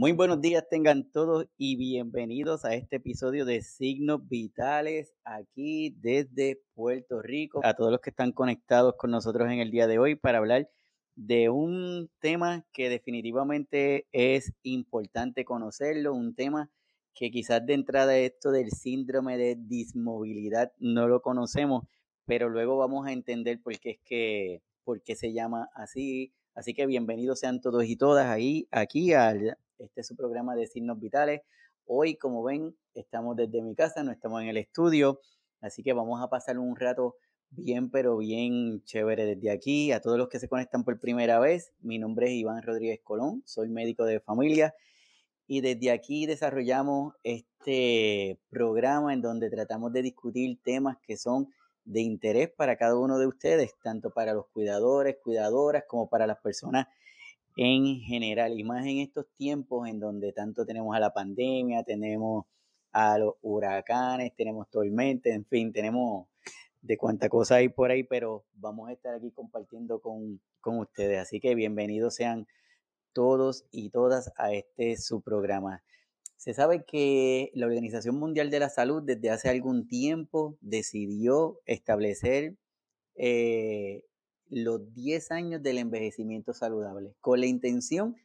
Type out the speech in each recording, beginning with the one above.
Muy buenos días tengan todos y bienvenidos a este episodio de Signos Vitales aquí desde Puerto Rico. A todos los que están conectados con nosotros en el día de hoy para hablar de un tema que definitivamente es importante conocerlo, un tema que quizás de entrada esto del síndrome de dismovilidad no lo conocemos, pero luego vamos a entender por qué es que por qué se llama así. Así que bienvenidos sean todos y todas ahí aquí al este es su programa de signos vitales. Hoy, como ven, estamos desde mi casa, no estamos en el estudio, así que vamos a pasar un rato bien, pero bien chévere desde aquí. A todos los que se conectan por primera vez, mi nombre es Iván Rodríguez Colón, soy médico de familia y desde aquí desarrollamos este programa en donde tratamos de discutir temas que son de interés para cada uno de ustedes, tanto para los cuidadores, cuidadoras, como para las personas en general, y más en estos tiempos en donde tanto tenemos a la pandemia, tenemos a los huracanes, tenemos tormentas, en fin, tenemos de cuánta cosa hay por ahí, pero vamos a estar aquí compartiendo con, con ustedes. Así que bienvenidos sean todos y todas a este su programa. Se sabe que la Organización Mundial de la Salud desde hace algún tiempo decidió establecer eh, los 10 años del envejecimiento saludable, con la intención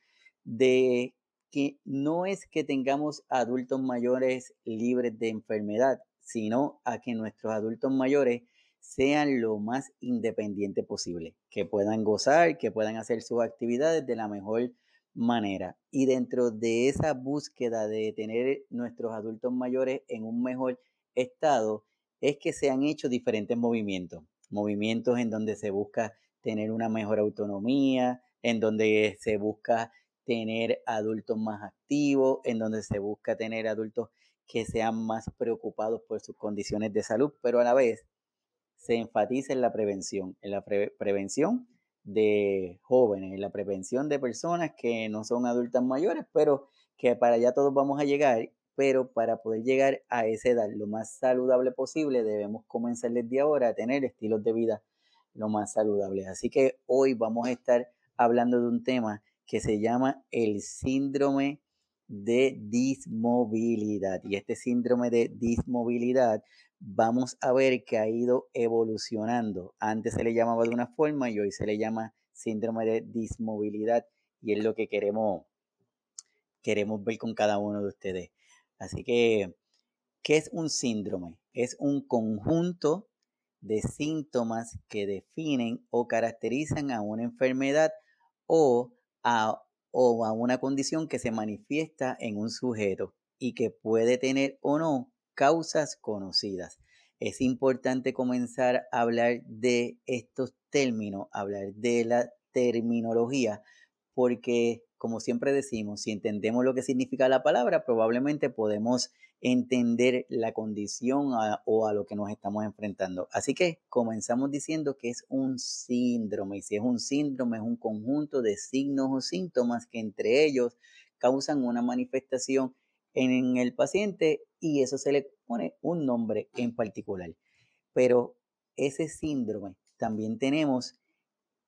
de que no es que tengamos adultos mayores libres de enfermedad, sino a que nuestros adultos mayores sean lo más independientes posible, que puedan gozar, que puedan hacer sus actividades de la mejor manera. Y dentro de esa búsqueda de tener nuestros adultos mayores en un mejor estado, es que se han hecho diferentes movimientos movimientos en donde se busca tener una mejor autonomía, en donde se busca tener adultos más activos, en donde se busca tener adultos que sean más preocupados por sus condiciones de salud, pero a la vez se enfatiza en la prevención, en la prevención de jóvenes, en la prevención de personas que no son adultas mayores, pero que para allá todos vamos a llegar, pero para poder llegar a esa edad lo más saludable posible debemos comenzar desde ahora a tener estilos de vida lo más saludable. Así que hoy vamos a estar hablando de un tema que se llama el síndrome de dismovilidad. Y este síndrome de dismovilidad vamos a ver que ha ido evolucionando. Antes se le llamaba de una forma y hoy se le llama síndrome de dismovilidad y es lo que queremos queremos ver con cada uno de ustedes. Así que ¿qué es un síndrome? Es un conjunto de síntomas que definen o caracterizan a una enfermedad o a, una condición que se manifiesta en un sujeto y que puede tener o no causas conocidas. Es importante comenzar a hablar de estos términos, hablar de la terminología, porque como siempre decimos, si entendemos lo que significa la palabra, probablemente podemos entender la condición o a lo que nos estamos enfrentando. Así que comenzamos diciendo que es un síndrome y si es un síndrome es un conjunto de signos o síntomas que entre ellos causan una manifestación en el paciente y eso se le pone un nombre en particular. Pero ese síndrome también tenemos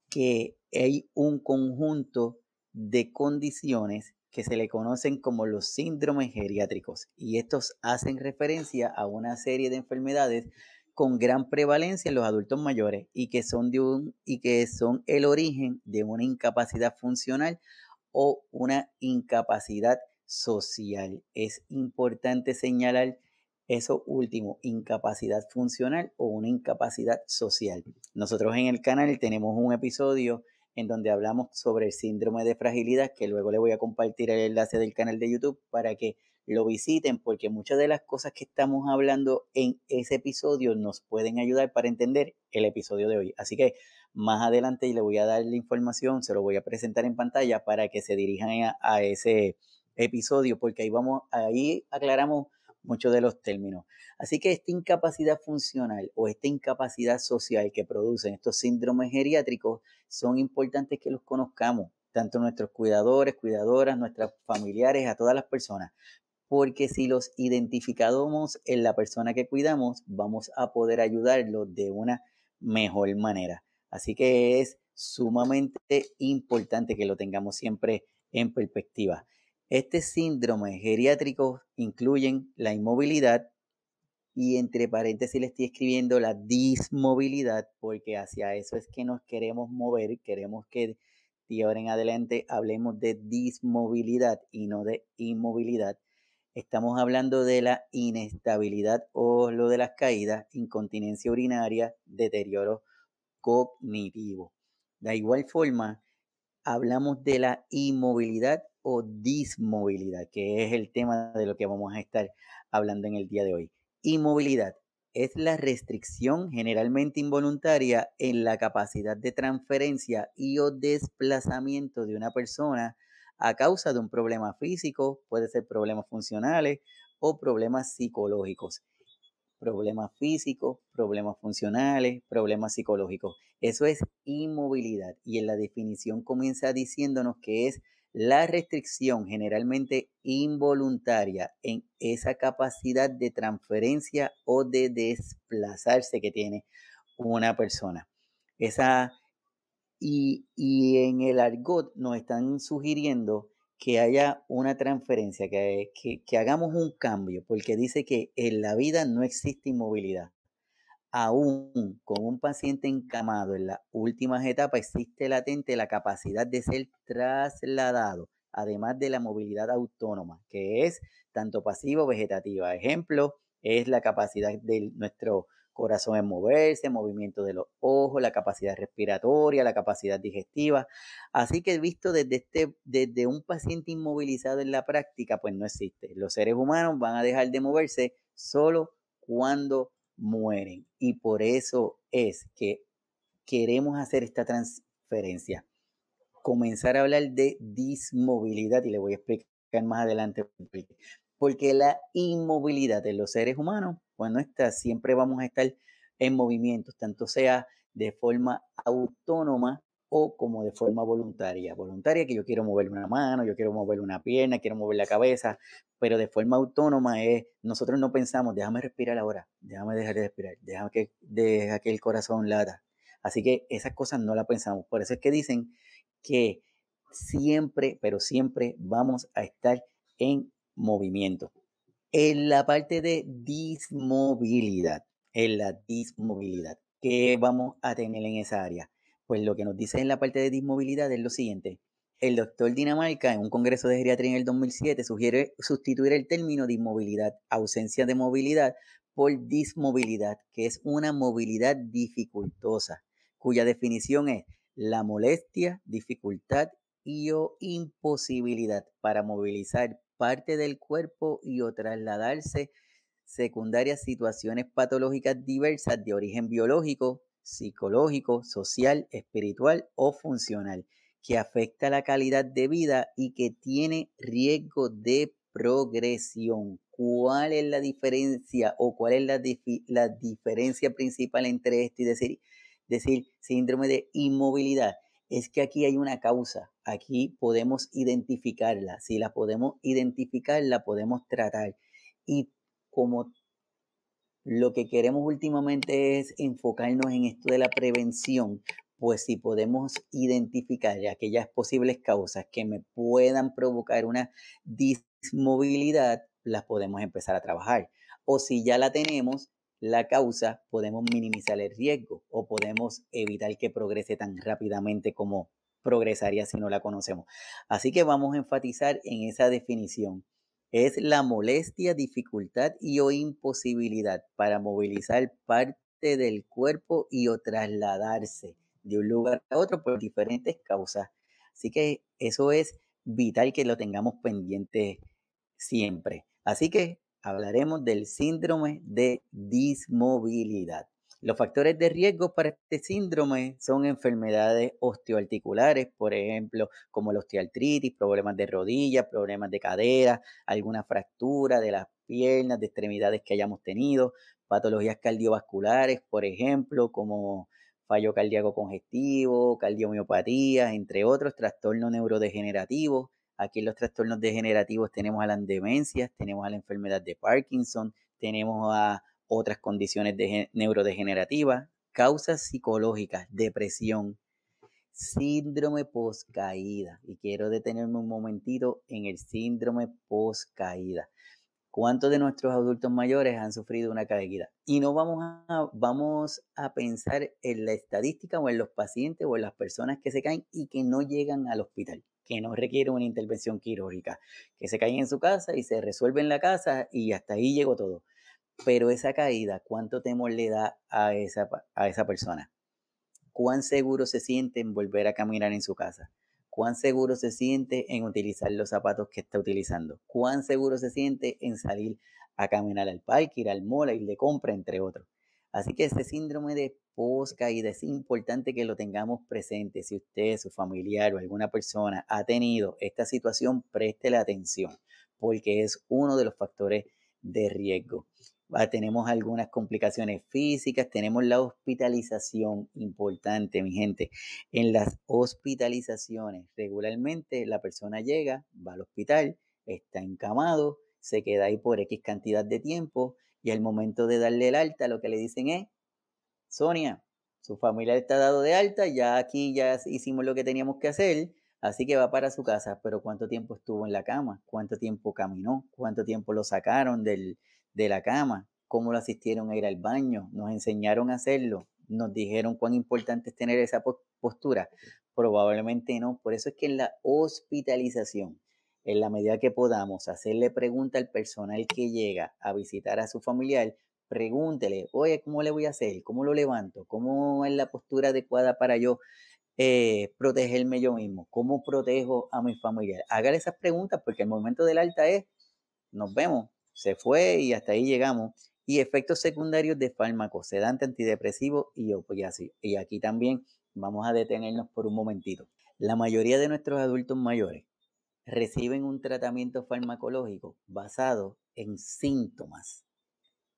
que hay un conjunto de condiciones que se le conocen como los síndromes geriátricos y estos hacen referencia a una serie de enfermedades con gran prevalencia en los adultos mayores y que son de un y que son el origen de una incapacidad funcional o una incapacidad social. Es importante señalar eso último, incapacidad funcional o una incapacidad social. Nosotros en el canal tenemos un episodio en donde hablamos sobre el síndrome de fragilidad, que luego le voy a compartir el enlace del canal de YouTube para que lo visiten, porque muchas de las cosas que estamos hablando en ese episodio nos pueden ayudar para entender el episodio de hoy. Así que más adelante le voy a dar la información, se lo voy a presentar en pantalla para que se dirijan a, a ese episodio, porque ahí vamos, ahí aclaramos muchos de los términos. Así que esta incapacidad funcional o esta incapacidad social que producen estos síndromes geriátricos son importantes que los conozcamos, tanto nuestros cuidadores, cuidadoras, nuestros familiares, a todas las personas, porque si los identificamos en la persona que cuidamos, vamos a poder ayudarlos de una mejor manera. Así que es sumamente importante que lo tengamos siempre en perspectiva. Este síndrome geriátrico incluyen la inmovilidad y entre paréntesis le estoy escribiendo la dismovilidad porque hacia eso es que nos queremos mover, queremos que de ahora en adelante hablemos de dismovilidad y no de inmovilidad. Estamos hablando de la inestabilidad o lo de las caídas, incontinencia urinaria, deterioro cognitivo. De igual forma, hablamos de la inmovilidad o dismovilidad, que es el tema de lo que vamos a estar hablando en el día de hoy. Inmovilidad es la restricción generalmente involuntaria en la capacidad de transferencia y o desplazamiento de una persona a causa de un problema físico, puede ser problemas funcionales o problemas psicológicos. Problemas físicos, problemas funcionales, problemas psicológicos. Eso es inmovilidad y en la definición comienza diciéndonos que es la restricción generalmente involuntaria en esa capacidad de transferencia o de desplazarse que tiene una persona. Esa, y, en el argot nos están sugiriendo que haya una transferencia, que, que hagamos un cambio, porque dice que en la vida no existe inmovilidad aún con un paciente encamado en las últimas etapas, existe latente la capacidad de ser trasladado, además de la movilidad autónoma, que es tanto pasiva o vegetativa. Ejemplo, es la capacidad de nuestro corazón en moverse, movimiento de los ojos, la capacidad respiratoria, la capacidad digestiva. Así que visto desde, este, desde un paciente inmovilizado en la práctica, pues no existe. Los seres humanos van a dejar de moverse solo cuando mueren. Y por eso es que queremos hacer esta transferencia. Comenzar a hablar de dismovilidad y le voy a explicar más adelante porque la inmovilidad de los seres humanos, no está, siempre vamos a estar en movimientos, tanto sea de forma autónoma o como de forma voluntaria. Voluntaria que yo quiero mover una mano, yo quiero mover una pierna, quiero mover la cabeza, pero de forma autónoma es, nosotros no pensamos, déjame respirar ahora, déjame dejar de respirar, déjame que, deja que el corazón lata. Así que esas cosas no las pensamos. Por eso es que dicen que siempre, pero siempre vamos a estar en movimiento. En la parte de dismovilidad, en la dismovilidad, ¿qué vamos a tener en esa área? Pues lo que nos dice en la parte de dismovilidad es lo siguiente. El doctor Dinamarca, en un congreso de geriatría en el 2007, sugiere sustituir el término dismovilidad, ausencia de movilidad, por dismovilidad, que es una movilidad dificultosa, cuya definición es la molestia, dificultad y o imposibilidad para movilizar parte del cuerpo y o trasladarse secundarias situaciones patológicas diversas de origen biológico, psicológico, social, espiritual o funcional que afecta la calidad de vida y que tiene riesgo de progresión. ¿Cuál es la diferencia o cuál es la, diferencia principal entre esto y decir síndrome de inmovilidad? Es que aquí hay una causa, aquí podemos identificarla. Si la podemos identificar, la podemos tratar. Y como lo que queremos últimamente es enfocarnos en esto de la prevención, pues si podemos identificar aquellas posibles causas que me puedan provocar una dismovilidad, las podemos empezar a trabajar. O si ya la tenemos, la causa, podemos minimizar el riesgo o podemos evitar que progrese tan rápidamente como progresaría si no la conocemos. Así que vamos a enfatizar en esa definición es la molestia, dificultad y o imposibilidad para movilizar parte del cuerpo y o trasladarse de un lugar a otro por diferentes causas. Así que eso es vital que lo tengamos pendiente siempre. Así que hablaremos del síndrome de dismovilidad. Los factores de riesgo para este síndrome son enfermedades osteoarticulares, por ejemplo, como la osteoartritis, problemas de rodillas, problemas de cadera, alguna fractura de las piernas, de extremidades que hayamos tenido, patologías cardiovasculares, por ejemplo, como fallo cardíaco congestivo, cardiomiopatía, entre otros, trastornos neurodegenerativos. Aquí en los trastornos degenerativos tenemos a las demencias, tenemos a la enfermedad de Parkinson, tenemos a otras condiciones neurodegenerativas, causas psicológicas, depresión, síndrome post-caída. Y quiero detenerme un momentito en el síndrome post-caída. ¿Cuántos de nuestros adultos mayores han sufrido una caída? Y no vamos a, vamos a pensar en la estadística o en los pacientes o en las personas que se caen y que no llegan al hospital, que no requieren una intervención quirúrgica, que se caen en su casa y se resuelve en la casa y hasta ahí llegó todo. Pero esa caída, ¿cuánto temor le da a esa, a esa persona? ¿Cuán seguro se siente en volver a caminar en su casa? cuán seguro se siente en utilizar los zapatos que está utilizando, cuán seguro se siente en salir a caminar al parque, ir al mall, ir de compra, entre otros. Así que este síndrome de post-caída es importante que lo tengamos presente. Si usted, su familiar o alguna persona ha tenido esta situación, préstele atención, porque es uno de los factores de riesgo. Ah, tenemos algunas complicaciones físicas, tenemos la hospitalización importante, mi gente. En las hospitalizaciones, regularmente la persona llega, va al hospital, está encamado, se queda ahí por X cantidad de tiempo y al momento de darle el alta, lo que le dicen es, Sonia, su familia está dado de alta, ya aquí ya hicimos lo que teníamos que hacer, así que va para su casa, pero ¿cuánto tiempo estuvo en la cama? ¿Cuánto tiempo caminó? ¿Cuánto tiempo lo sacaron del, de la cama, cómo lo asistieron a ir al baño, nos enseñaron a hacerlo, nos dijeron cuán importante es tener esa postura. Probablemente no. Por eso es que en la hospitalización, en la medida que podamos hacerle pregunta al personal que llega a visitar a su familiar, pregúntele, oye, ¿cómo le voy a hacer? ¿Cómo lo levanto? ¿Cómo es la postura adecuada para yo eh, protegerme yo mismo? ¿Cómo protejo a mi familiar? Hágale esas preguntas porque el momento del alta es, nos vemos, se fue y hasta ahí llegamos. Y efectos secundarios de fármacos, sedante, antidepresivo y opiáceos. Y aquí también vamos a detenernos por un momentito. La mayoría de nuestros adultos mayores reciben un tratamiento farmacológico basado en síntomas.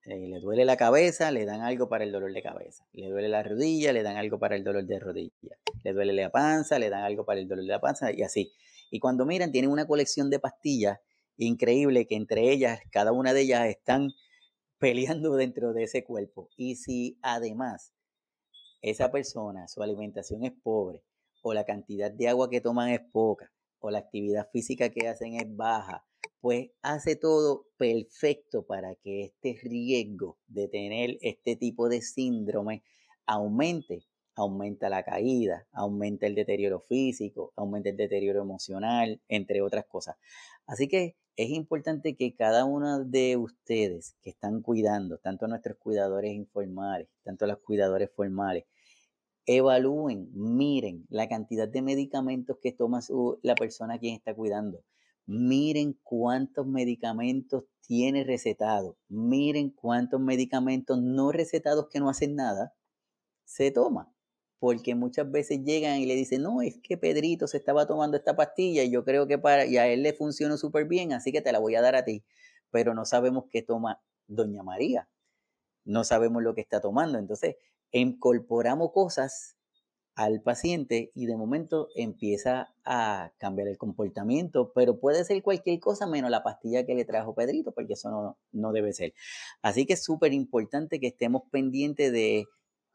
Eh, le duele la cabeza, le dan algo para el dolor de cabeza. Le duele la rodilla, le dan algo para el dolor de rodilla. Le duele la panza, le dan algo para el dolor de la panza y así. Y cuando miran, tienen una colección de pastillas increíble que entre ellas, cada una de ellas están peleando dentro de ese cuerpo. Y si además esa persona, su alimentación es pobre, o la cantidad de agua que toman es poca, o la actividad física que hacen es baja, pues hace todo perfecto para que este riesgo de tener este tipo de síndrome aumente. Aumenta la caída, aumenta el deterioro físico, aumenta el deterioro emocional, entre otras cosas. Así que es importante que cada uno de ustedes que están cuidando, tanto nuestros cuidadores informales, tanto los cuidadores formales, evalúen, miren la cantidad de medicamentos que toma la persona a quien está cuidando. Miren cuántos medicamentos tiene recetado. Miren cuántos medicamentos no recetados que no hacen nada se toma porque muchas veces llegan y le dicen, no, es que Pedrito se estaba tomando esta pastilla y yo creo que para, y a él le funcionó súper bien, así que te la voy a dar a ti, pero no sabemos qué toma Doña María, no sabemos lo que está tomando, entonces incorporamos cosas al paciente y de momento empieza a cambiar el comportamiento, pero puede ser cualquier cosa menos la pastilla que le trajo Pedrito, porque eso no, no debe ser. Así que es súper importante que estemos pendientes de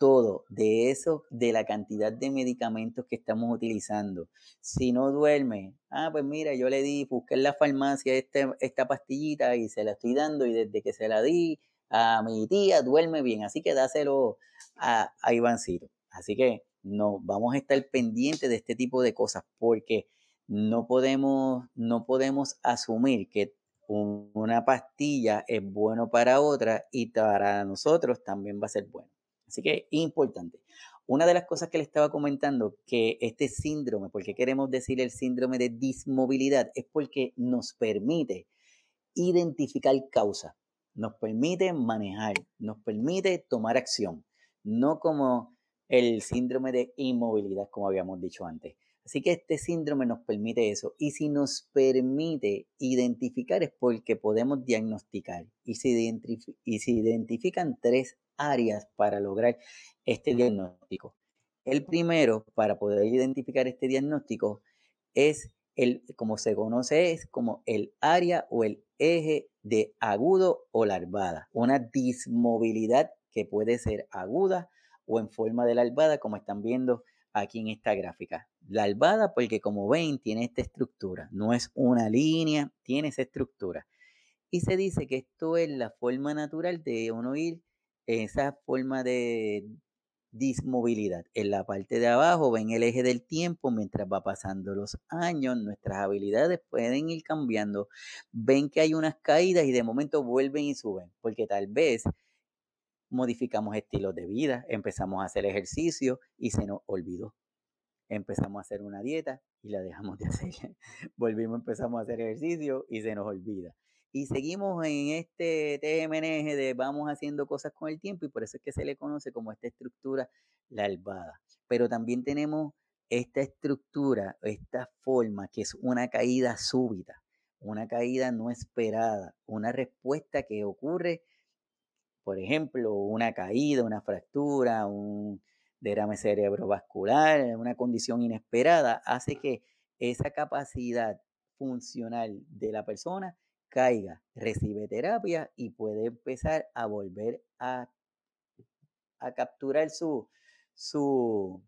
todo de eso, de la cantidad de medicamentos que estamos utilizando. Si no duerme, ah, pues mira, yo le di, busqué en la farmacia este, esta pastillita y se la estoy dando y desde que se la di a mi tía duerme bien, así que dáselo a, a Ivancito. Así que no, vamos a estar pendientes de este tipo de cosas porque no podemos, no podemos asumir que una pastilla es bueno para otra y para nosotros también va a ser bueno. Así que importante. Una de las cosas que le estaba comentando, que este síndrome, porque queremos decir el síndrome de dismovilidad, es porque nos permite identificar causa, nos permite manejar, nos permite tomar acción, no como el síndrome de inmovilidad, como habíamos dicho antes. Así que este síndrome nos permite eso. Y si nos permite identificar es porque podemos diagnosticar. Y se identifican tres áreas para lograr este diagnóstico. El primero, para poder identificar este diagnóstico, es el, como se conoce, es como el área o el eje de agudo o larvada. Una dismovilidad que puede ser aguda o en forma de larvada, como están viendo aquí en esta gráfica. La albada, porque como ven, tiene esta estructura. No es una línea, tiene esa estructura. Y se dice que esto es la forma natural de uno ir, esa forma de dismovilidad. En la parte de abajo ven el eje del tiempo mientras va pasando los años, nuestras habilidades pueden ir cambiando. Ven que hay unas caídas y de momento vuelven y suben, porque tal vez modificamos estilos de vida, empezamos a hacer ejercicio y se nos olvidó. Empezamos a hacer una dieta y la dejamos de hacer. Volvimos, empezamos a hacer ejercicio y se nos olvida. Y seguimos en este TMNG de vamos haciendo cosas con el tiempo y por eso es que se le conoce como esta estructura la albada. Pero también tenemos esta estructura, esta forma que es una caída súbita, una caída no esperada, una respuesta que ocurre, por ejemplo, una caída, una fractura, un derrame cerebrovascular, una condición inesperada, hace que esa capacidad funcional de la persona caiga, recibe terapia y puede empezar a volver a, a capturar su, su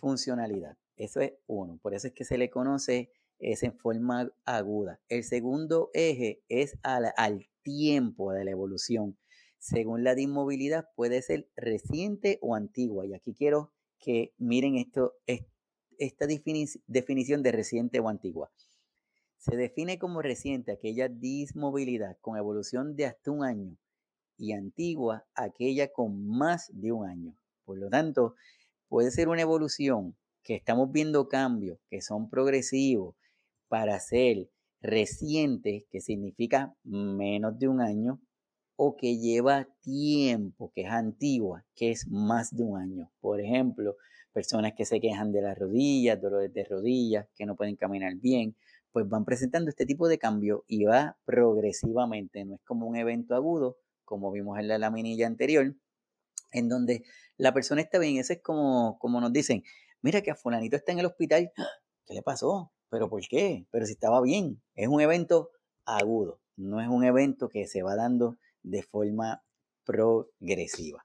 funcionalidad. Eso es uno. Por eso es que se le conoce es en forma aguda. El segundo eje es al, al tiempo de la evolución. Según la dismovilidad puede ser reciente o antigua. Y aquí quiero que miren esto, esta definición de reciente o antigua. Se define como reciente aquella dismovilidad con evolución de hasta un año y antigua aquella con más de un año. Por lo tanto, puede ser una evolución que estamos viendo cambios que son progresivos para ser reciente, que significa menos de un año, o que lleva tiempo, que es antigua, que es más de un año. Por ejemplo, personas que se quejan de las rodillas, dolores de rodillas, que no pueden caminar bien, pues van presentando este tipo de cambio y va progresivamente, no es como un evento agudo, como vimos en la laminilla anterior, en donde la persona está bien, eso es como, como nos dicen, mira que a fulanito está en el hospital, ¡Ah! ¿qué le pasó? ¿Pero por qué? Pero si estaba bien, es un evento agudo, no es un evento que se va dando de forma progresiva.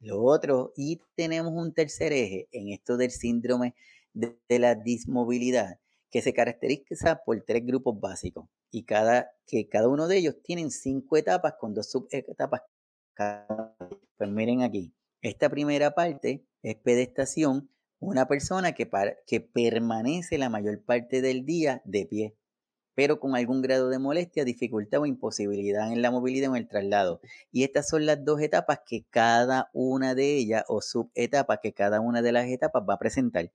Lo otro, y tenemos un tercer eje en esto del síndrome de, la dismovilidad, que se caracteriza por tres grupos básicos y cada, que cada uno de ellos tienen cinco etapas con dos subetapas. Pues miren aquí, esta primera parte es pedestación, una persona que, que permanece la mayor parte del día de pie, pero con algún grado de molestia, dificultad o imposibilidad en la movilidad o en el traslado. Y estas son las dos etapas que cada una de ellas, o subetapas que cada una de las etapas va a presentar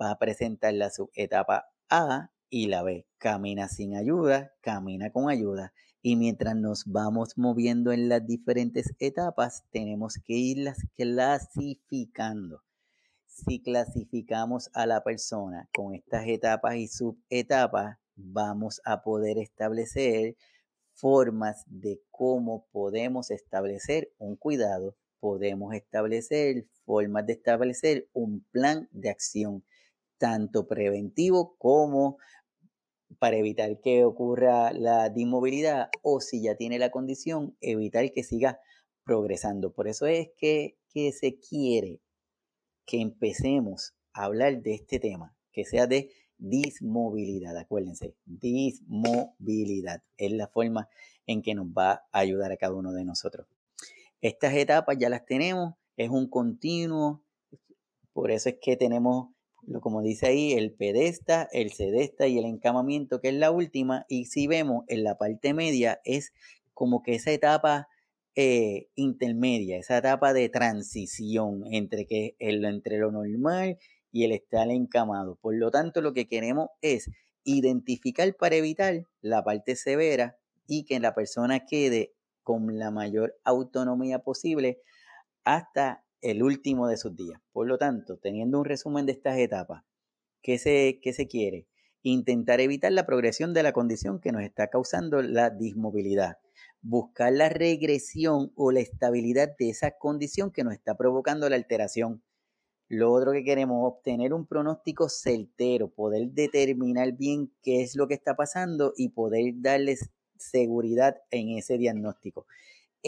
va a presentar la subetapa A y la B. Camina sin ayuda, camina con ayuda. Y mientras nos vamos moviendo en las diferentes etapas, tenemos que irlas clasificando. Si clasificamos a la persona con estas etapas y subetapas, vamos a poder establecer formas de cómo podemos establecer un cuidado, podemos establecer formas de establecer un plan de acción tanto preventivo como para evitar que ocurra la dismovilidad o si ya tiene la condición, evitar que siga progresando. Por eso es que, que se quiere que empecemos a hablar de este tema, que sea de dismovilidad, acuérdense, dismovilidad es la forma en que nos va a ayudar a cada uno de nosotros. Estas etapas ya las tenemos, es un continuo, por eso es que tenemos como dice ahí, el pedesta, el sedesta y el encamamiento, que es la última. Y si vemos en la parte media, es como que esa etapa eh, intermedia, esa etapa de transición entre, que, entre lo normal y el estar encamado. Por lo tanto, lo que queremos es identificar para evitar la parte severa y que la persona quede con la mayor autonomía posible hasta el último de sus días. Por lo tanto, teniendo un resumen de estas etapas, ¿qué se, se quiere? Intentar evitar la progresión de la condición que nos está causando la dismovilidad. Buscar la regresión o la estabilidad de esa condición que nos está provocando la alteración. Lo otro que queremos, obtener un pronóstico certero, poder determinar bien qué es lo que está pasando y poder darles seguridad en ese diagnóstico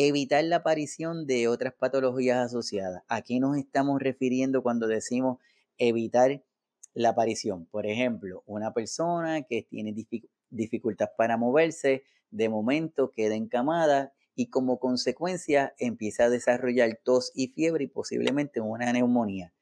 evitar la aparición de otras patologías asociadas. ¿A qué nos estamos refiriendo cuando decimos evitar la aparición. Por ejemplo, una persona que tiene dificultad para moverse, de momento queda encamada y como consecuencia empieza a desarrollar tos y fiebre y posiblemente una neumonía.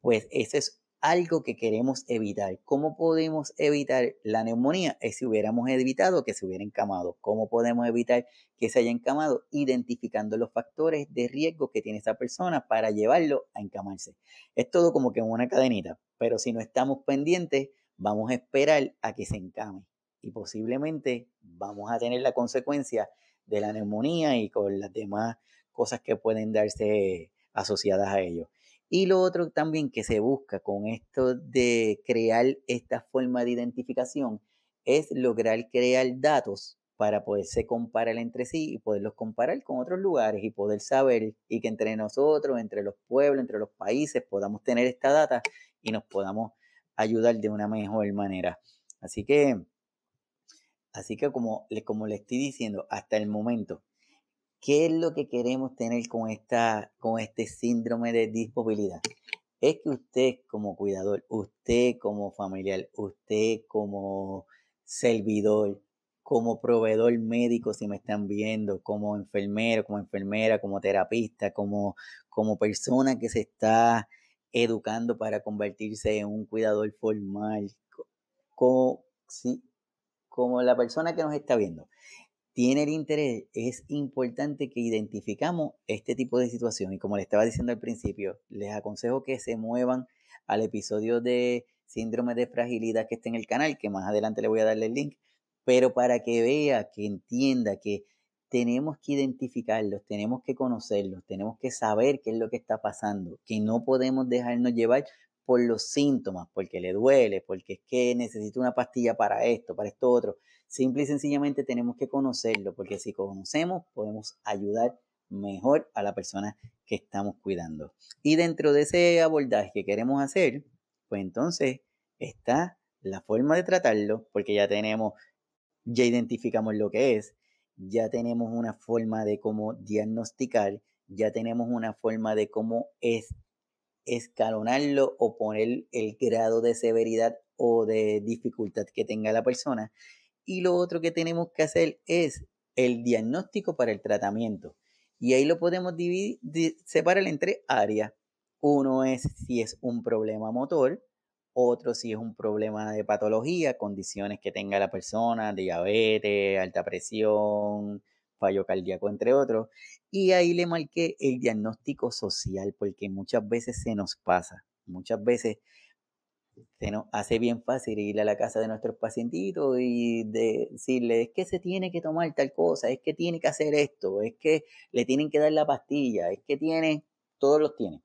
Pues ese es algo que queremos evitar. ¿Cómo podemos evitar la neumonía? Es si hubiéramos evitado que se hubiera encamado. ¿Cómo podemos evitar que se haya encamado? Identificando los factores de riesgo que tiene esa persona para llevarlo a encamarse. Es todo como que una cadenita, pero si no estamos pendientes, vamos a esperar a que se encame y posiblemente vamos a tener la consecuencia de la neumonía y con las demás cosas que pueden darse asociadas a ello. Y lo otro también que se busca con esto de crear esta forma de identificación es lograr crear datos para poderse comparar entre sí y poderlos comparar con otros lugares y poder saber y que entre nosotros, entre los pueblos, entre los países podamos tener esta data y nos podamos ayudar de una mejor manera. Así que, así que como, como le estoy diciendo, hasta el momento ¿Qué es lo que queremos tener con, esta, con este síndrome de dismovilidad? Es que usted como cuidador, usted como familiar, usted como servidor, como proveedor médico, si me están viendo, como enfermero, como enfermera, como terapista, como, como persona que se está educando para convertirse en un cuidador formal, como, sí, como la persona que nos está viendo tiene el interés, es importante que identificamos este tipo de situación. Y como le estaba diciendo al principio, les aconsejo que se muevan al episodio de síndrome de fragilidad que está en el canal, que más adelante le voy a darle el link, pero para que vea, que entienda que tenemos que identificarlos, tenemos que conocerlos, tenemos que saber qué es lo que está pasando, que no podemos dejarnos llevar por los síntomas, porque le duele, porque es que necesito una pastilla para esto, para esto otro. Simple y sencillamente tenemos que conocerlo, porque si conocemos podemos ayudar mejor a la persona que estamos cuidando. Y dentro de ese abordaje que queremos hacer, pues entonces está la forma de tratarlo, porque ya tenemos, ya identificamos lo que es, ya tenemos una forma de cómo diagnosticar, ya tenemos una forma de cómo es escalonarlo o poner el grado de severidad o de dificultad que tenga la persona. Y lo otro que tenemos que hacer es el diagnóstico para el tratamiento. Y ahí lo podemos dividir, separar en tres áreas. Uno es si es un problema motor, otro si es un problema de patología, condiciones que tenga la persona, diabetes, alta presión, fallo cardíaco, entre otros. Y ahí le marqué el diagnóstico social, porque muchas veces se nos pasa, muchas veces se nos hace bien fácil ir a la casa de nuestros pacientitos y decirle, es que se tiene que tomar tal cosa, es que tiene que hacer esto, es que le tienen que dar la pastilla, es que tiene, todos los tiene.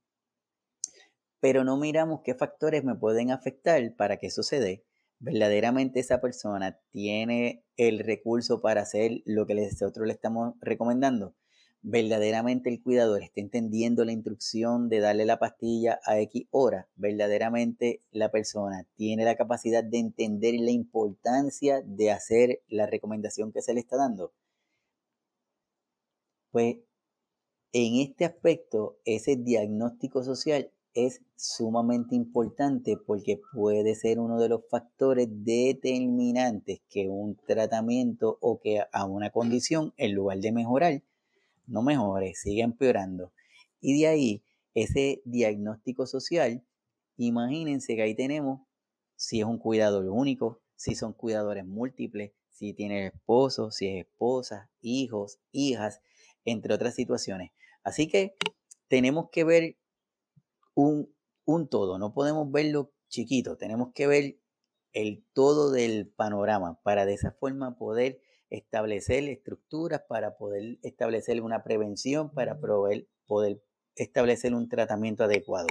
Pero no miramos qué factores me pueden afectar para que dé verdaderamente esa persona tiene el recurso para hacer lo que nosotros le estamos recomendando, verdaderamente el cuidador está entendiendo la instrucción de darle la pastilla a X hora, verdaderamente la persona tiene la capacidad de entender la importancia de hacer la recomendación que se le está dando. Pues en este aspecto, ese diagnóstico social es sumamente importante porque puede ser uno de los factores determinantes que un tratamiento o que a una condición, en lugar de mejorar, no mejore, sigue empeorando. Y de ahí, ese diagnóstico social, imagínense que ahí tenemos si es un cuidador único, si son cuidadores múltiples, si tiene esposo, si es esposa, hijos, hijas, entre otras situaciones. Así que tenemos que ver un, un todo, no podemos verlo chiquito, tenemos que ver el todo del panorama para de esa forma poder establecer estructuras, para poder establecer una prevención, para poder, poder establecer un tratamiento adecuado.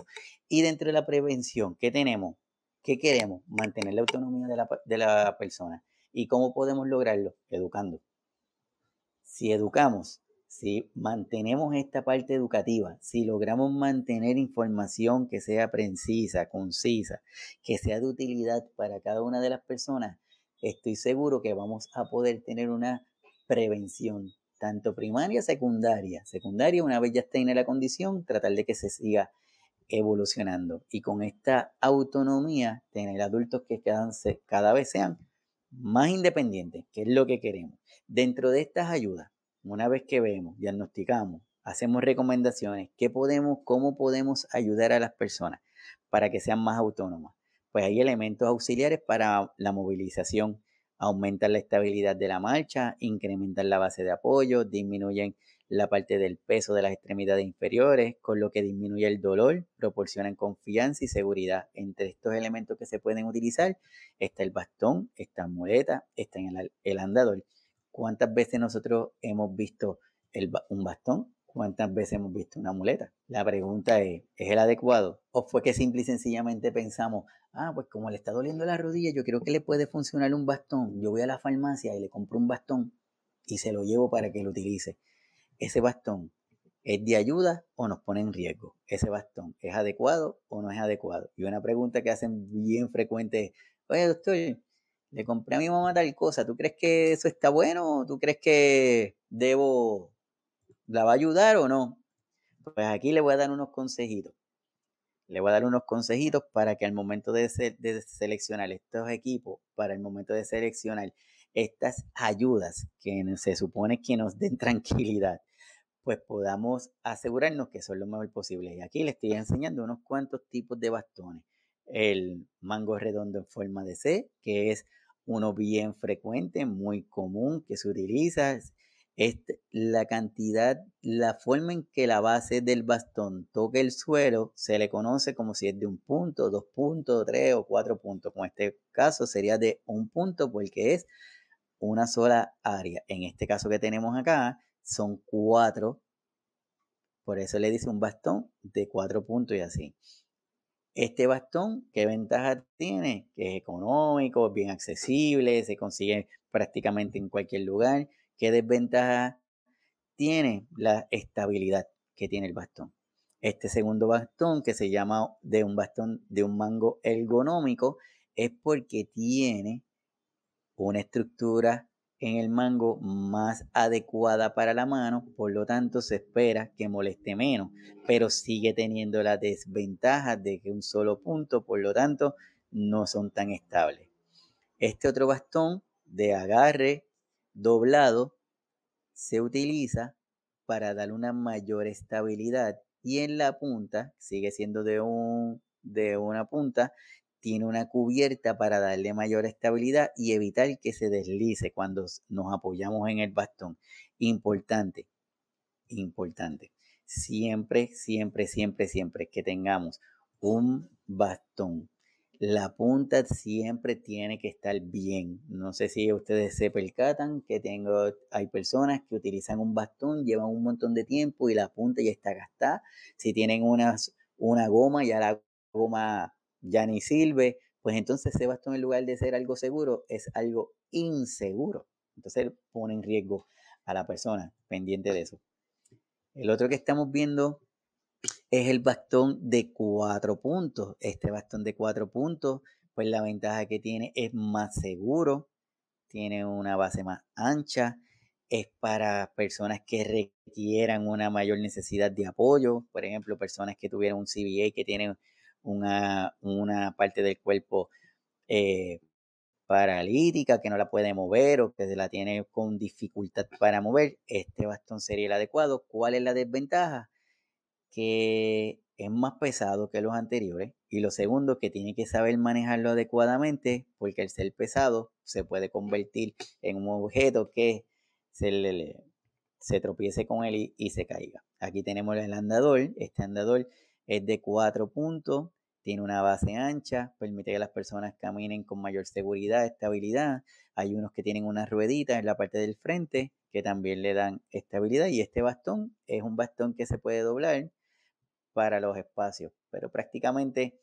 Y dentro de la prevención, ¿qué tenemos? ¿Qué queremos? Mantener la autonomía de la, de la persona. ¿Y cómo podemos lograrlo? Educando. Si educamos si mantenemos esta parte educativa, si logramos mantener información que sea precisa, concisa, que sea de utilidad para cada una de las personas, estoy seguro que vamos a poder tener una prevención, tanto primaria, secundaria. Secundaria, una vez ya esté en la condición, tratar de que se siga evolucionando y con esta autonomía tener adultos que cada, vez sean más independientes, que es lo que queremos. Dentro de estas ayudas, una vez que vemos, diagnosticamos, hacemos recomendaciones, ¿qué podemos, cómo podemos ayudar a las personas para que sean más autónomas? Pues hay elementos auxiliares para la movilización, aumentan la estabilidad de la marcha, incrementan la base de apoyo, disminuyen la parte del peso de las extremidades inferiores, con lo que disminuye el dolor, proporcionan confianza y seguridad. Entre estos elementos que se pueden utilizar está el bastón, está muleta, está en el, andador. ¿Cuántas veces nosotros hemos visto un bastón? ¿Cuántas veces hemos visto una muleta? La pregunta es, ¿es el adecuado? ¿O fue que simple y sencillamente pensamos, ah, pues como le está doliendo la rodilla, yo creo que le puede funcionar un bastón. Yo voy a la farmacia y le compro un bastón y se lo llevo para que lo utilice ese bastón es de ayuda o nos pone en riesgo. Ese bastón es adecuado o no es adecuado. Y una pregunta que hacen bien frecuente es, oye doctor, le compré a mi mamá tal cosa, ¿tú crees que eso está bueno? ¿Tú crees que debo, la va a ayudar o no? Pues aquí le voy a dar unos consejitos. Le voy a dar unos consejitos para que al momento de, de seleccionar estos equipos, para el momento de seleccionar estas ayudas que se supone que nos den tranquilidad, pues podamos asegurarnos que son lo mejor posible. Y aquí les estoy enseñando unos cuantos tipos de bastones. El mango redondo en forma de C, que es uno bien frecuente, muy común, que se utiliza. Este, la cantidad, la forma en que la base del bastón toque el suelo se le conoce como si es de un punto, dos puntos, tres o cuatro puntos. Con este caso sería de un punto porque es una sola área. En este caso que tenemos acá, son cuatro. Por eso le dice un bastón de cuatro puntos y así. Este bastón, ¿qué ventaja tiene? Que es económico, bien accesible, se consigue prácticamente en cualquier lugar. ¿Qué desventaja tiene? La estabilidad que tiene el bastón. Este segundo bastón, que se llama de un bastón de un mango ergonómico, es porque tiene una estructura en el mango más adecuada para la mano, por lo tanto se espera que moleste menos, pero sigue teniendo la desventaja de que un solo punto, por lo tanto, no son tan estables. Este otro bastón de agarre doblado se utiliza para dar una mayor estabilidad y en la punta, sigue siendo de, un, de una punta, tiene una cubierta para darle mayor estabilidad y evitar que se deslice cuando nos apoyamos en el bastón. Importante, importante. Siempre, siempre, siempre, siempre que tengamos un bastón, la punta siempre tiene que estar bien. No sé si ustedes se percatan que tengo, hay personas que utilizan un bastón, llevan un montón de tiempo y la punta ya está gastada. Si tienen una, goma, ya la goma ya ni sirve, pues entonces ese bastón en lugar de ser algo seguro es algo inseguro. Entonces pone en riesgo a la persona pendiente de eso. El otro que estamos viendo es el bastón de cuatro puntos. Este bastón de cuatro puntos, pues la ventaja que tiene es más seguro, tiene una base más ancha, es para personas que requieran una mayor necesidad de apoyo, por ejemplo, personas que tuvieran un CBA que tienen una, una parte del cuerpo eh, paralítica que no la puede mover o que la tiene con dificultad para mover, este bastón sería el adecuado. ¿Cuál es la desventaja? Que es más pesado que los anteriores. Y lo segundo, que tiene que saber manejarlo adecuadamente, porque el ser pesado se puede convertir en un objeto que se, le, tropiece con él y, y se caiga. Aquí tenemos el andador. Este andador es de cuatro puntos, tiene una base ancha, permite que las personas caminen con mayor seguridad, estabilidad. Hay unos que tienen unas rueditas en la parte del frente que también le dan estabilidad y este bastón es un bastón que se puede doblar para los espacios, pero prácticamente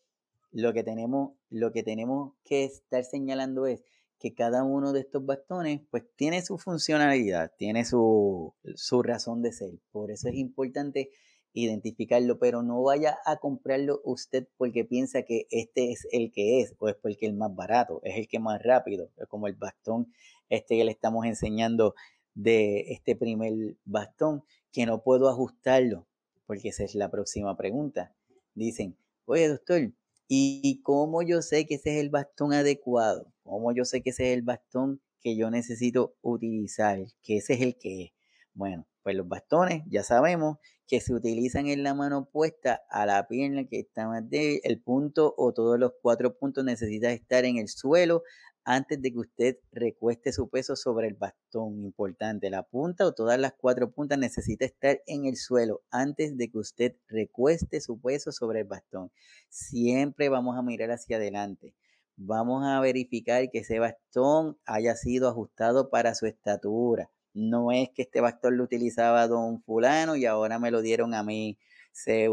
lo que tenemos, lo que, tenemos que estar señalando es que cada uno de estos bastones pues tiene su funcionalidad, tiene su, su razón de ser. Por eso es importante identificarlo, pero no vaya a comprarlo usted porque piensa que este es el que es o es porque el más barato, es el que más rápido, es como el bastón este que le estamos enseñando de este primer bastón, que no puedo ajustarlo, porque esa es la próxima pregunta. dicen, oye doctor, ¿y cómo yo sé que ese es el bastón adecuado? ¿Cómo yo sé que ese es el bastón que yo necesito utilizar? Que ese es el que es. Bueno, pues los bastones ya sabemos que se utilizan en la mano opuesta a la pierna que está más débil. El punto o todos los cuatro puntos necesitan estar en el suelo antes de que usted recueste su peso sobre el bastón. Importante, la punta o todas las cuatro puntas necesita estar en el suelo antes de que usted recueste su peso sobre el bastón. Siempre vamos a mirar hacia adelante. Vamos a verificar que ese bastón haya sido ajustado para su estatura. No es que este bastón lo utilizaba don fulano y ahora me lo dieron a mí. Se,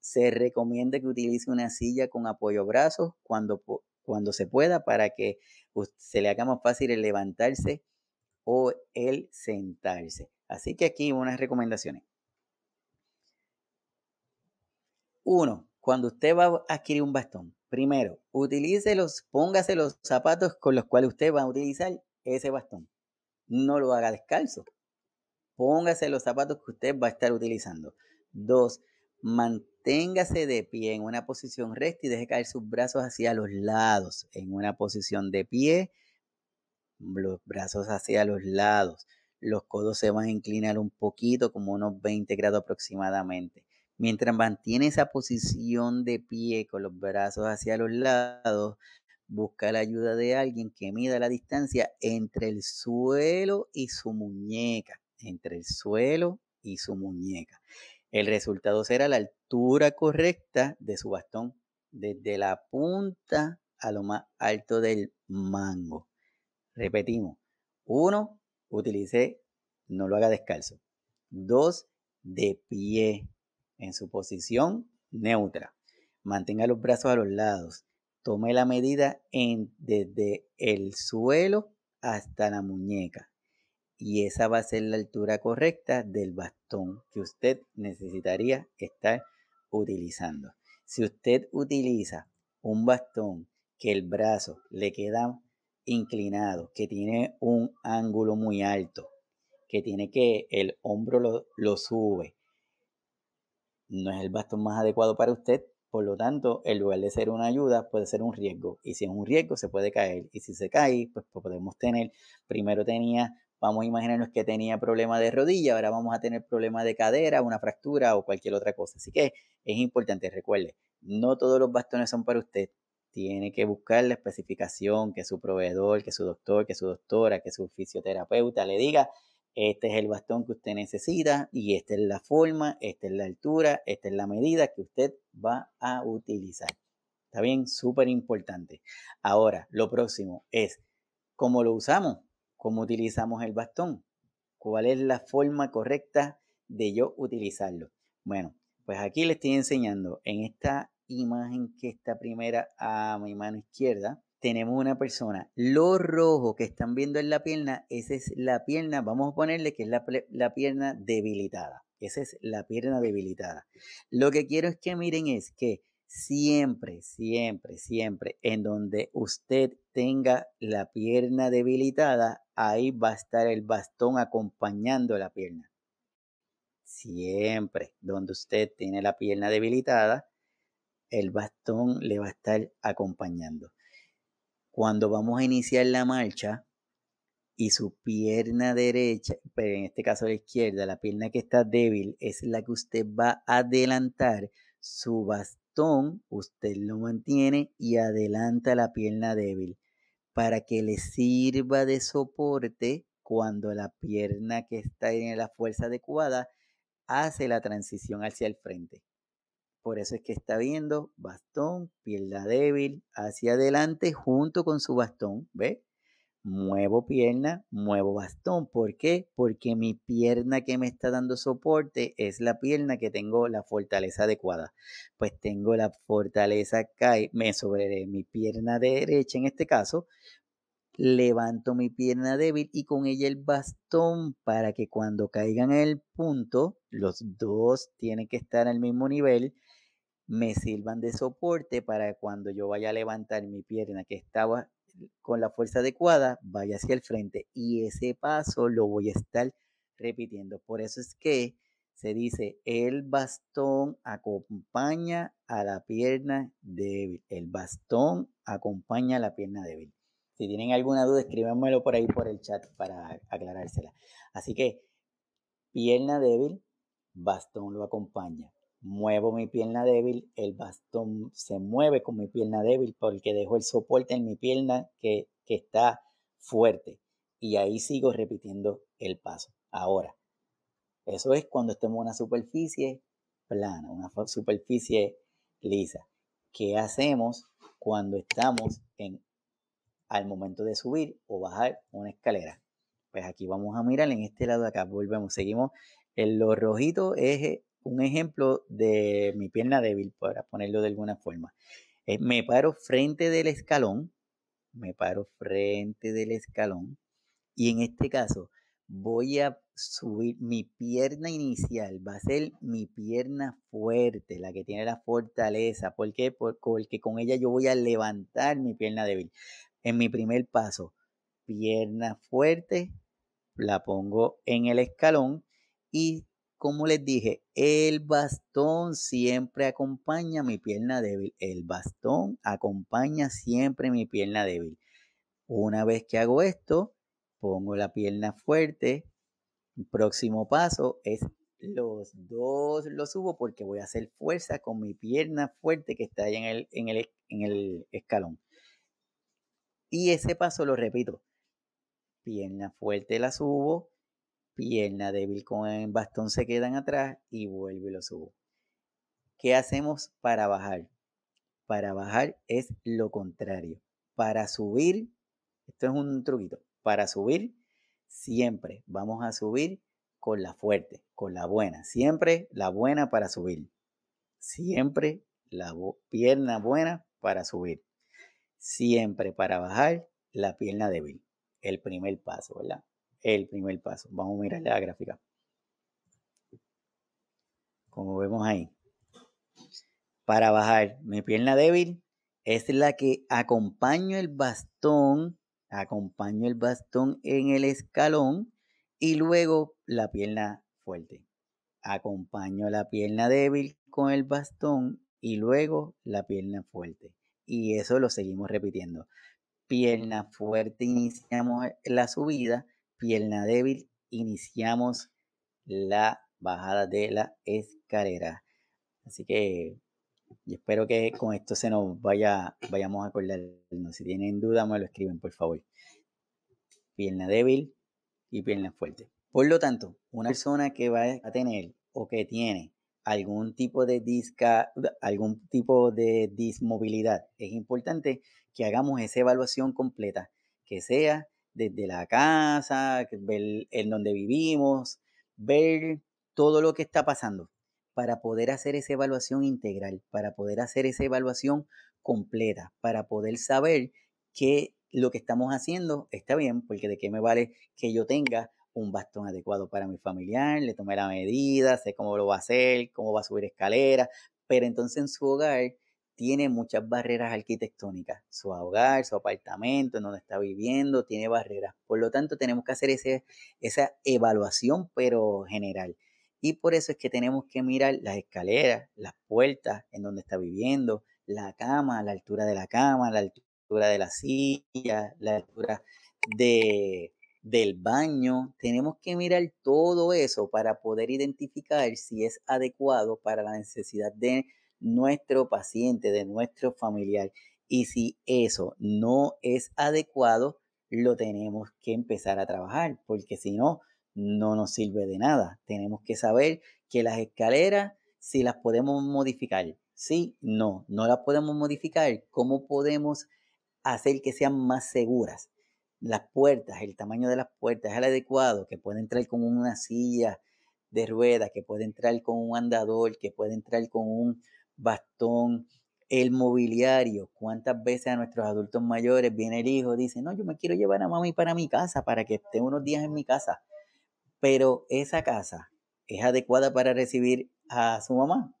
se recomienda que utilice una silla con apoyo brazos cuando cuando se pueda para que se le haga más fácil el levantarse o el sentarse. Así que aquí unas recomendaciones. Uno, cuando usted va a adquirir un bastón, primero, utilice los, póngase los zapatos con los cuales usted va a utilizar ese bastón. No lo haga descalzo. Póngase los zapatos que usted va a estar utilizando. Dos, Manténgase de pie en una posición recta y deje caer sus brazos hacia los lados. En una posición de pie, los brazos hacia los lados. Los codos se van a inclinar un poquito, como unos 20 grados aproximadamente. Mientras mantiene esa posición de pie con los brazos hacia los lados, busca la ayuda de alguien que mida la distancia entre el suelo y su muñeca. Entre el suelo y su muñeca. El resultado será la altura correcta de su bastón desde la punta a lo más alto del mango. Repetimos. Uno, utilice, no lo haga descalzo. Dos, de pie en su posición neutra. Mantenga los brazos a los lados. Tome la medida en, desde el suelo hasta la muñeca y esa va a ser la altura correcta del bastón que usted necesitaría estar utilizando. Si usted utiliza un bastón que el brazo le queda inclinado, que tiene un ángulo muy alto, que tiene que el hombro lo, lo sube, no es el bastón más adecuado para usted, por lo tanto, en lugar de ser una ayuda, puede ser un riesgo. Y si es un riesgo, se puede caer. Y si se cae, pues podemos tener, primero tenía Vamos a imaginarnos que tenía problema de rodilla, ahora vamos a tener problema de cadera, una fractura o cualquier otra cosa. Así que es importante, recuerde, no todos los bastones son para usted. Tiene que buscar la especificación que su proveedor, que su doctor, que su doctora, que su fisioterapeuta le diga, este es el bastón que usted necesita y esta es la forma, esta es la altura, esta es la medida que usted va a utilizar. ¿Está bien? Súper importante. Ahora, lo próximo es, ¿cómo lo usamos? Cómo utilizamos el bastón, cuál es la forma correcta de yo utilizarlo. Bueno, pues aquí le estoy enseñando en esta imagen que está primera a mi mano izquierda, tenemos una persona. Lo rojo que están viendo en la pierna, esa es la pierna, vamos a ponerle que es la, la, pierna debilitada. Esa es la pierna debilitada. Lo que quiero es que miren es que siempre, siempre, siempre en donde usted tenga la pierna debilitada, ahí va a estar el bastón acompañando la pierna. Siempre donde usted tiene la pierna debilitada, el bastón le va a estar acompañando. Cuando vamos a iniciar la marcha y su pierna derecha, pero en este caso la izquierda, la pierna que está débil es la que usted va a adelantar, su bastón usted lo mantiene y adelanta la pierna débil para que le sirva de soporte cuando la pierna que está en la fuerza adecuada hace la transición hacia el frente. Por eso es que está viendo bastón, pierna débil, hacia adelante junto con su bastón. ¿Ve? Muevo pierna, muevo bastón. ¿Por qué? Porque mi pierna que me está dando soporte es la pierna que tengo la fortaleza adecuada. Pues tengo la fortaleza cae me sobre mi pierna derecha en este caso. Levanto mi pierna débil y con ella el bastón para que cuando caigan en el punto, los dos tienen que estar al mismo nivel me sirvan de soporte para cuando yo vaya a levantar mi pierna que estaba con la fuerza adecuada, vaya hacia el frente y ese paso lo voy a estar repitiendo. Por eso es que se dice el bastón acompaña a la pierna débil. El bastón acompaña a la pierna débil. Si tienen alguna duda, escríbanmelo por ahí por el chat para aclarársela. Así que pierna débil, bastón lo acompaña. Muevo mi pierna débil, el bastón se mueve con mi pierna débil porque dejo el soporte en mi pierna que, que está fuerte. Y ahí sigo repitiendo el paso. Ahora, eso es cuando estemos en una superficie plana, una superficie lisa. ¿Qué hacemos cuando estamos en al momento de subir o bajar una escalera? Pues aquí vamos a mirar en este lado de acá, volvemos, seguimos. En lo rojito es un ejemplo de mi pierna débil, para ponerlo de alguna forma. Eh, me paro frente del escalón, me paro frente del escalón y en este caso voy a subir mi pierna inicial, va a ser mi pierna fuerte, la que tiene la fortaleza. ¿Por qué? Porque con ella yo voy a levantar mi pierna débil. En mi primer paso, pierna fuerte, la pongo en el escalón y como les dije, el bastón siempre acompaña mi pierna débil. El bastón acompaña siempre mi pierna débil. Una vez que hago esto, pongo la pierna fuerte. Próximo paso es los dos los subo porque voy a hacer fuerza con mi pierna fuerte que está ahí en el, en el, en el escalón. Y ese paso lo repito. Pierna fuerte la subo, pierna débil con el bastón se quedan atrás y vuelvo y lo subo. ¿Qué hacemos para bajar? Para bajar es lo contrario. Para subir, esto es un truquito. Para subir, siempre vamos a subir con la fuerte, con la buena. Siempre la buena para subir. Siempre la pierna buena para subir. Siempre para bajar la pierna débil. El primer paso, ¿verdad? El primer paso. Vamos a mirar la gráfica. Como vemos ahí. Para bajar mi pierna débil es la que acompaño el bastón acompaño el bastón en el escalón y luego la pierna fuerte. Acompaño la pierna débil con el bastón y luego la pierna fuerte. Y eso lo seguimos repitiendo. Pierna fuerte iniciamos la subida, pierna débil iniciamos la bajada de la escalera. Así que y espero que con esto se nos vaya, vayamos a acordar. Si tienen duda, me lo escriben, por favor. Pierna débil y pierna fuerte. Por lo tanto, una persona que va a tener o que tiene algún tipo de disca, algún tipo de dismovilidad, es importante que hagamos esa evaluación completa, que sea desde la casa, ver en donde vivimos, ver todo lo que está pasando para poder hacer esa evaluación integral, para poder hacer esa evaluación completa, para poder saber que lo que estamos haciendo está bien, porque de qué me vale que yo tenga un bastón adecuado para mi familiar, le tomé la medida, sé cómo lo va a hacer, cómo va a subir escalera, pero entonces en su hogar tiene muchas barreras arquitectónicas. Su hogar, su apartamento, en donde está viviendo, tiene barreras. Por lo tanto, tenemos que hacer esa evaluación, pero general. Y por eso es que tenemos que mirar las escaleras, las puertas en donde está viviendo, la cama, la altura de la cama, la altura de la silla, la altura de, del baño. Tenemos que mirar todo eso para poder identificar si es adecuado para la necesidad de nuestro paciente, de nuestro familiar. Y si eso no es adecuado, lo tenemos que empezar a trabajar, porque si no, no nos sirve de nada. Tenemos que saber que las escaleras, si las podemos modificar, sí, no, no las podemos modificar. ¿Cómo podemos hacer que sean más seguras? Las puertas, el tamaño de las puertas es el adecuado, que puede entrar con una silla de ruedas, que puede entrar con un andador, que puede entrar con un bastón, el mobiliario. ¿Cuántas veces a nuestros adultos mayores viene el hijo, dice, no, yo me quiero llevar a mami para mi casa, para que esté unos días en mi casa? pero esa casa es adecuada para recibir a su mamá.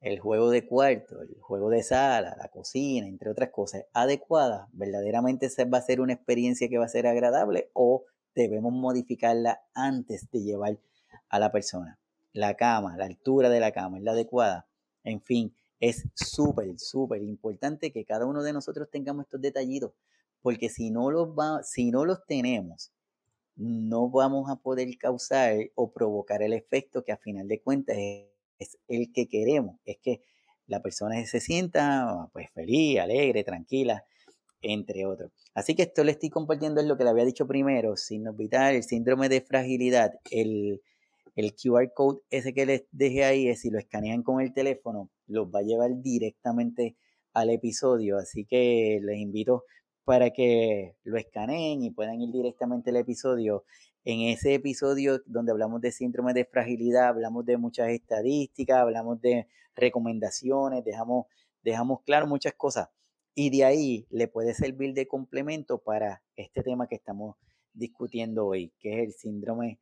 El juego de cuarto, el juego de sala, la cocina, entre otras cosas, adecuada, verdaderamente va a ser una experiencia que va a ser agradable o debemos modificarla antes de llevar a la persona. La cama, la altura de la cama es la adecuada. En fin, es súper, súper importante que cada uno de nosotros tengamos estos detallitos, porque si no los, va, si no los tenemos, no vamos a poder causar o provocar el efecto que a final de cuentas es, el que queremos. Es que la persona se sienta pues feliz, alegre, tranquila, entre otros. Así que esto le estoy compartiendo es lo que le había dicho primero, signos vitales, el síndrome de fragilidad, el, el QR code ese que les dejé ahí, es si lo escanean con el teléfono, los va a llevar directamente al episodio. Así que les invito para que lo escaneen y puedan ir directamente al episodio. En ese episodio donde hablamos de síndrome de fragilidad, hablamos de muchas estadísticas, hablamos de recomendaciones, dejamos, dejamos claro muchas cosas. Y de ahí le puede servir de complemento para este tema que estamos discutiendo hoy, que es el síndrome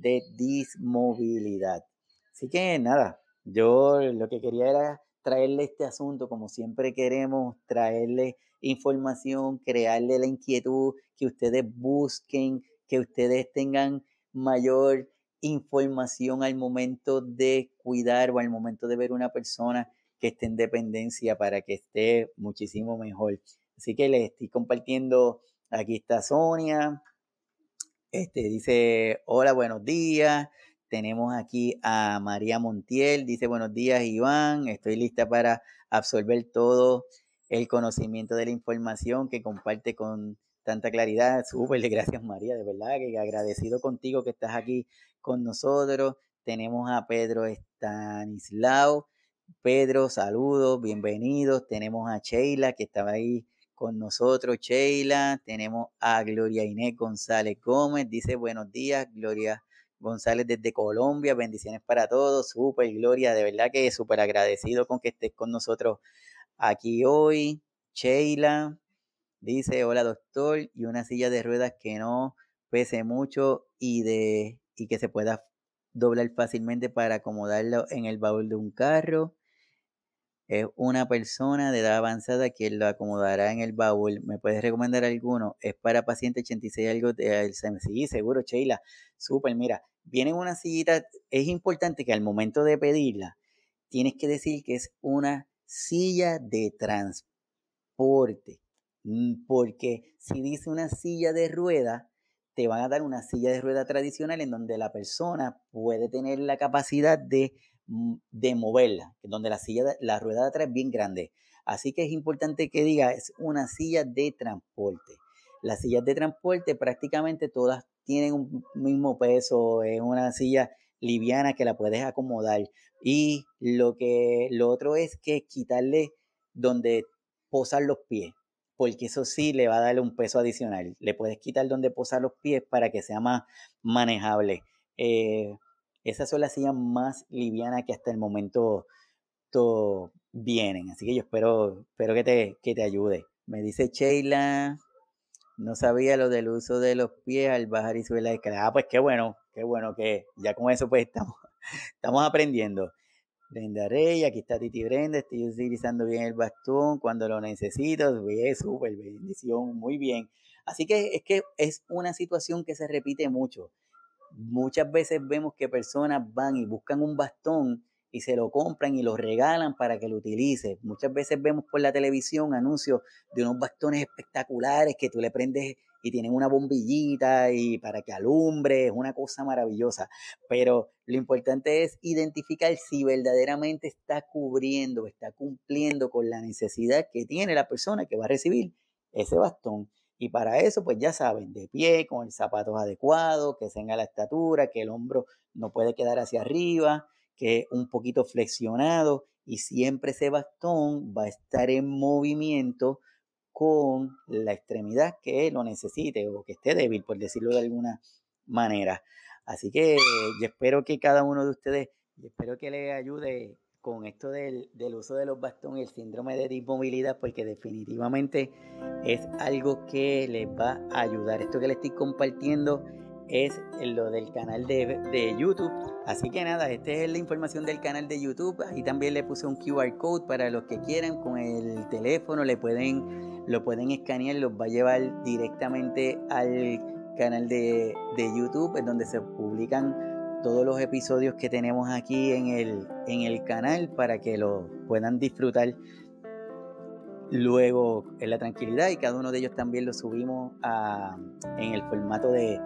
de dismovilidad. Así que nada, yo lo que quería era traerle este asunto, como siempre queremos, traerle información, crearle la inquietud, que ustedes busquen, que ustedes tengan mayor información al momento de cuidar o al momento de ver una persona que esté en dependencia para que esté muchísimo mejor. Así que les estoy compartiendo, aquí está Sonia, este dice, hola, buenos días. Tenemos aquí a María Montiel, dice, buenos días Iván, estoy lista para absorber todo el conocimiento de la información que comparte con tanta claridad. Súper, gracias María, de verdad que agradecido contigo que estás aquí con nosotros. Tenemos a Pedro Stanislao. Pedro, saludos, bienvenidos. Tenemos a Sheila que estaba ahí con nosotros, Sheila. Tenemos a Gloria Inés González Gómez. Dice buenos días, Gloria González desde Colombia. Bendiciones para todos. Súper, Gloria. De verdad que súper agradecido con que estés con nosotros aquí hoy. Sheila dice, hola doctor, y una silla de ruedas que no pese mucho y, de, y que se pueda doblar fácilmente para acomodarlo en el baúl de un carro es una persona de edad avanzada quien lo acomodará en el baúl. ¿Me puedes recomendar alguno? Es para paciente 86 algo de Alzheimer. Sí, seguro, Sheila. Súper, mira, viene una sillita. Es importante que al momento de pedirla, tienes que decir que es una silla de transporte. Mm, porque si dice una silla de rueda, te van a dar una silla de rueda tradicional en donde la persona puede tener la capacidad de de moverla, donde la silla, la rueda de atrás es bien grande. Así que es importante que diga, es una silla de transporte. Las sillas de transporte prácticamente todas tienen un mismo peso, es una silla liviana que la puedes acomodar. Y lo que lo otro es que quitarle donde posar los pies, porque eso sí le va a darle un peso adicional. Le puedes quitar donde posar los pies para que sea más manejable. Eh, esas son las sillas más livianas que hasta el momento vienen. Así que yo espero, espero que, te, que te ayude. Me dice Sheila, no sabía lo del uso de los pies al bajar y subir la escalera. Ah, pues qué bueno, qué bueno que ya con eso pues estamos, estamos aprendiendo. Brenda Rey, aquí está Titi Brenda, estoy utilizando bien el bastón cuando lo necesito, bien, súper bendición, muy bien. Así que es que es una situación que se repite mucho muchas veces vemos que personas van y buscan un bastón y se lo compran y lo regalan para que lo utilice. Muchas veces vemos por la televisión anuncios de unos bastones espectaculares que tú le prendes y tienen una bombillita y para que alumbre, es una cosa maravillosa. Pero lo importante es identificar si verdaderamente está cubriendo, está cumpliendo con la necesidad que tiene la persona que va a recibir ese bastón. Y para eso, pues ya saben, de pie, con el zapato adecuado, que tenga la estatura, que el hombro no puede quedar hacia arriba, que un poquito flexionado y siempre ese bastón va a estar en movimiento con la extremidad que lo necesite o que esté débil, por decirlo de alguna manera. Así que yo espero que cada uno de ustedes, espero que les ayude con esto del, uso de los bastones, el síndrome de dismovilidad, porque definitivamente es algo que les va a ayudar. Esto que les estoy compartiendo es lo del canal de, YouTube. Así que nada, esta es la información del canal de YouTube. Ahí también le puse un QR code para los que quieran con el teléfono, le pueden, lo pueden escanear, los va a llevar directamente al canal de, de YouTube, en donde se publican todos los episodios que tenemos aquí en el, en el canal para que lo puedan disfrutar luego en la tranquilidad y cada uno de ellos también lo subimos en el formato de,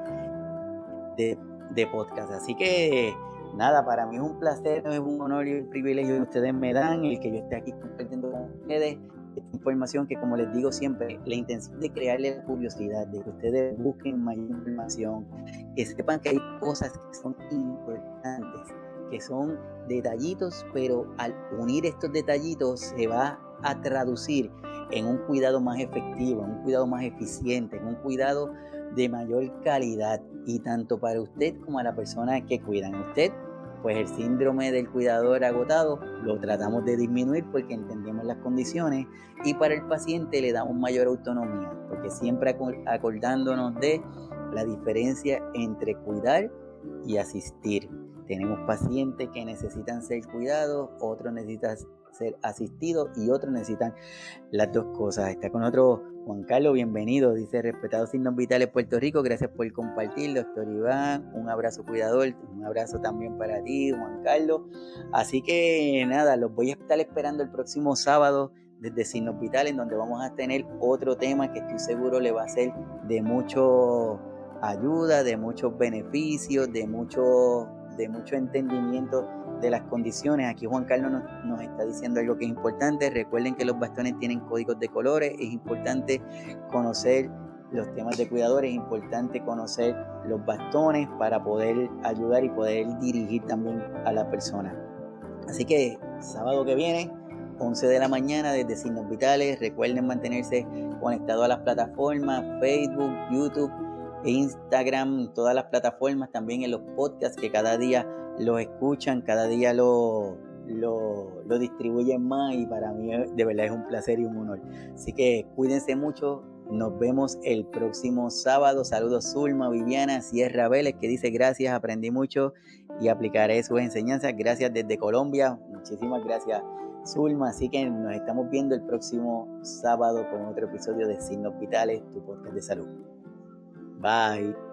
de, podcast. Así que nada, para mí es un placer, es un honor y un privilegio que ustedes me dan, el que yo esté aquí compartiendo con ustedes información que como les digo siempre, la intención de crearle curiosidad, de que ustedes busquen mayor información, que sepan que hay cosas que son importantes, que son detallitos, pero al unir estos detallitos se va a traducir en un cuidado más efectivo, en un cuidado más eficiente, en un cuidado de mayor calidad y tanto para usted como a la persona que cuidan. Usted, pues el síndrome del cuidador agotado lo tratamos de disminuir porque entendemos las condiciones y para el paciente le damos mayor autonomía, porque siempre acordándonos de la diferencia entre cuidar y asistir. Tenemos pacientes que necesitan ser cuidados, otros necesitan ser asistidos y otros necesitan las dos cosas. Está con otro Juan Carlos, bienvenido, dice respetados signos vitales Puerto Rico, gracias por compartir, doctor Iván, un abrazo cuidador, un abrazo también para ti, Juan Carlos. Así que nada, los voy a estar esperando el próximo sábado desde Signos Vitales, donde vamos a tener otro tema que estoy seguro le va a ser de mucho ayuda, de muchos beneficios, de mucho, de mucho entendimiento de las condiciones. Aquí Juan Carlos nos, está diciendo algo que es importante. Recuerden que los bastones tienen códigos de colores. Es importante conocer los temas de cuidadores. Es importante conocer los bastones para poder ayudar y poder dirigir también a la persona. Así que sábado que viene, 11 de la mañana desde Signos Vitales. Recuerden mantenerse conectados a las plataformas Facebook, YouTube, Instagram, todas las plataformas, también en los podcasts que cada día lo escuchan, cada día lo, lo, distribuyen más y para mí de verdad es un placer y un honor. Así que cuídense mucho, nos vemos el próximo sábado. Saludos Zulma, Viviana, Sierra Vélez que dice gracias, aprendí mucho y aplicaré sus enseñanzas. Gracias desde Colombia, muchísimas gracias Zulma. Así que nos estamos viendo el próximo sábado con otro episodio de Signos Vitales, tu podcast de salud. Bye.